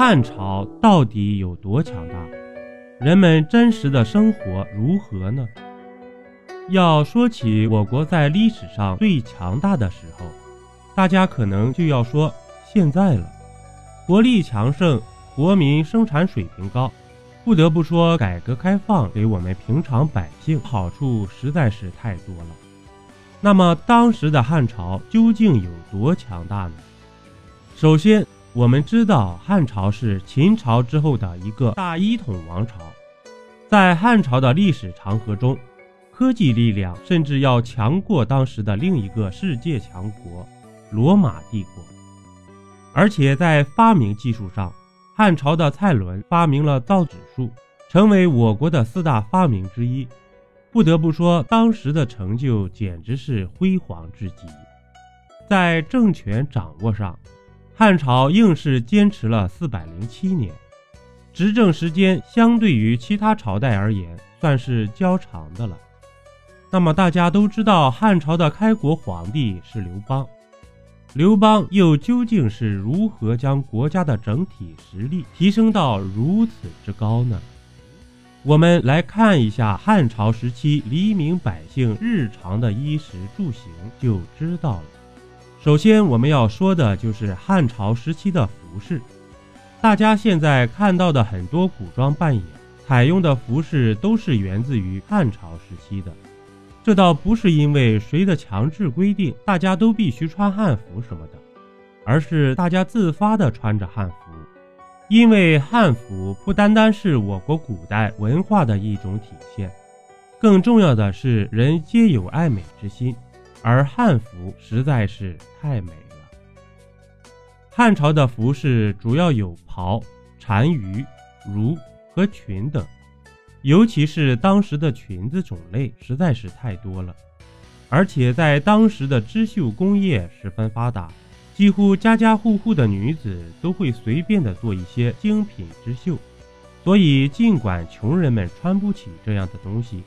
汉朝到底有多强大？人们真实的生活如何呢？要说起我国在历史上最强大的时候，大家可能就要说现在了。国力强盛，国民生产水平高，不得不说，改革开放给我们平常百姓好处实在是太多了。那么，当时的汉朝究竟有多强大呢？首先，我们知道汉朝是秦朝之后的一个大一统王朝，在汉朝的历史长河中。科技力量甚至要强过当时的另一个世界强国——罗马帝国，而且在发明技术上，汉朝的蔡伦发明了造纸术，成为我国的四大发明之一。不得不说，当时的成就简直是辉煌至极。在政权掌握上，汉朝硬是坚持了四百零七年，执政时间相对于其他朝代而言，算是较长的了。那么大家都知道，汉朝的开国皇帝是刘邦。刘邦又究竟是如何将国家的整体实力提升到如此之高呢？我们来看一下汉朝时期黎民百姓日常的衣食住行，就知道了。首先，我们要说的就是汉朝时期的服饰。大家现在看到的很多古装扮演采用的服饰，都是源自于汉朝时期的。这倒不是因为谁的强制规定，大家都必须穿汉服什么的，而是大家自发的穿着汉服。因为汉服不单单是我国古代文化的一种体现，更重要的是人皆有爱美之心，而汉服实在是太美了。汉朝的服饰主要有袍、单于、襦和裙等。尤其是当时的裙子种类实在是太多了，而且在当时的织绣工业十分发达，几乎家家户户的女子都会随便的做一些精品织绣。所以，尽管穷人们穿不起这样的东西，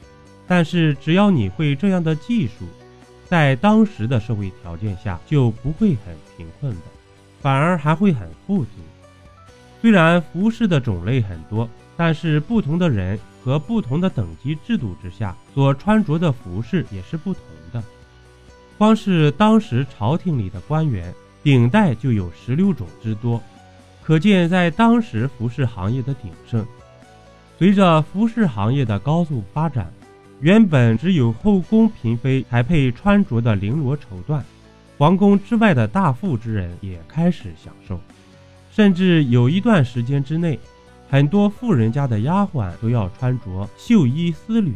但是只要你会这样的技术，在当时的社会条件下就不会很贫困的，反而还会很富足。虽然服饰的种类很多，但是不同的人。和不同的等级制度之下，所穿着的服饰也是不同的。光是当时朝廷里的官员，顶戴就有十六种之多，可见在当时服饰行业的鼎盛。随着服饰行业的高速发展，原本只有后宫嫔妃才配穿着的绫罗绸缎，皇宫之外的大富之人也开始享受，甚至有一段时间之内。很多富人家的丫鬟都要穿着绣衣丝履。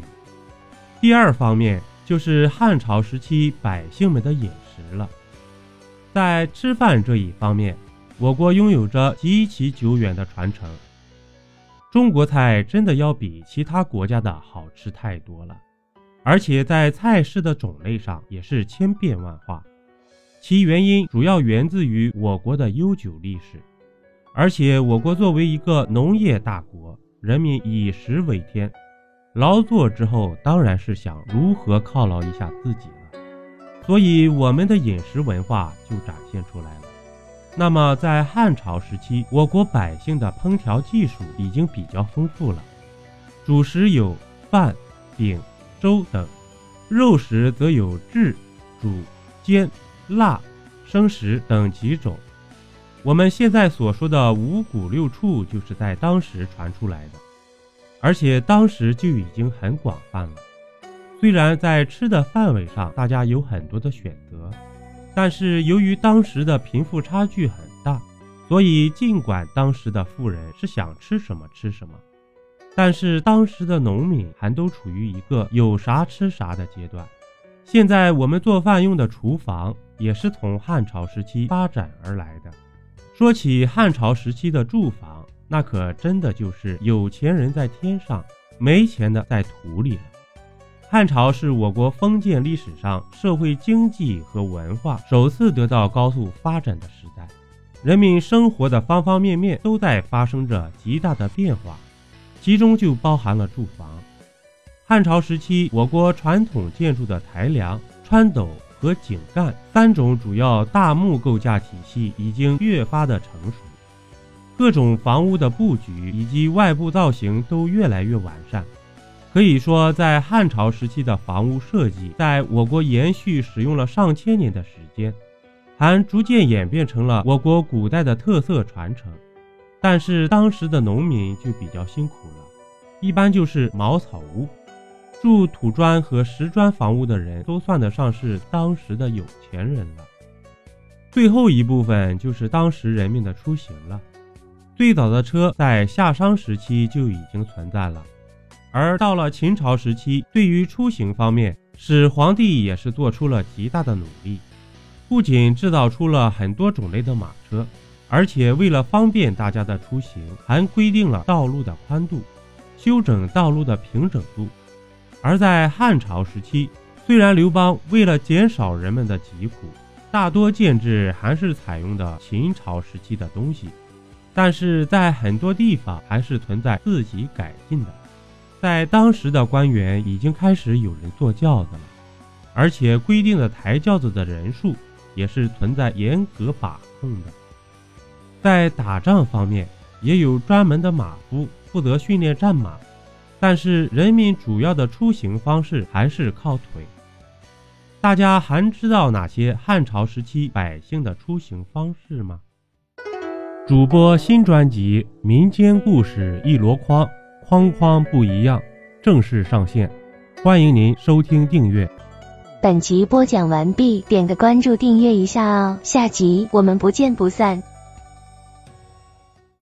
第二方面就是汉朝时期百姓们的饮食了。在吃饭这一方面，我国拥有着极其久远的传承。中国菜真的要比其他国家的好吃太多了，而且在菜式的种类上也是千变万化。其原因主要源自于我国的悠久历史。而且，我国作为一个农业大国，人民以食为天，劳作之后当然是想如何犒劳一下自己了，所以我们的饮食文化就展现出来了。那么，在汉朝时期，我国百姓的烹调技术已经比较丰富了，主食有饭、饼、粥等，肉食则有炙、煮、煎、腊、生食等几种。我们现在所说的五谷六畜，就是在当时传出来的，而且当时就已经很广泛了。虽然在吃的范围上，大家有很多的选择，但是由于当时的贫富差距很大，所以尽管当时的富人是想吃什么吃什么，但是当时的农民还都处于一个有啥吃啥的阶段。现在我们做饭用的厨房，也是从汉朝时期发展而来的。说起汉朝时期的住房，那可真的就是有钱人在天上，没钱的在土里了。汉朝是我国封建历史上社会经济和文化首次得到高速发展的时代，人民生活的方方面面都在发生着极大的变化，其中就包含了住房。汉朝时期，我国传统建筑的台梁、穿斗。和井干三种主要大木构架体系已经越发的成熟，各种房屋的布局以及外部造型都越来越完善。可以说，在汉朝时期的房屋设计，在我国延续使用了上千年的时间，还逐渐演变成了我国古代的特色传承。但是当时的农民就比较辛苦了，一般就是茅草屋，住土砖和石砖房屋的人都算得上是当时的有钱人了。最后一部分就是当时人民的出行了。最早的车在夏商时期就已经存在了。而到了秦朝时期，对于出行方面，始皇帝也是做出了极大的努力，不仅制造出了很多种类的马车，而且为了方便大家的出行，还规定了道路的宽度，修整道路的平整度。而在汉朝时期，虽然刘邦为了减少人们的疾苦，大多建制还是采用的秦朝时期的东西，但是在很多地方还是存在自己改进的。在当时的官员已经开始有人坐轿子了，而且规定的抬轿子的人数也是存在严格把控的。在打仗方面，也有专门的马夫负责训练战马，但是人民主要的出行方式还是靠腿。大家还知道哪些汉朝时期百姓的出行方式吗？主播新专辑《民间故事一箩筐》。框框不一样，正式上线，欢迎您收听订阅。本集播讲完毕，点个关注，订阅一下哦，下集我们不见不散。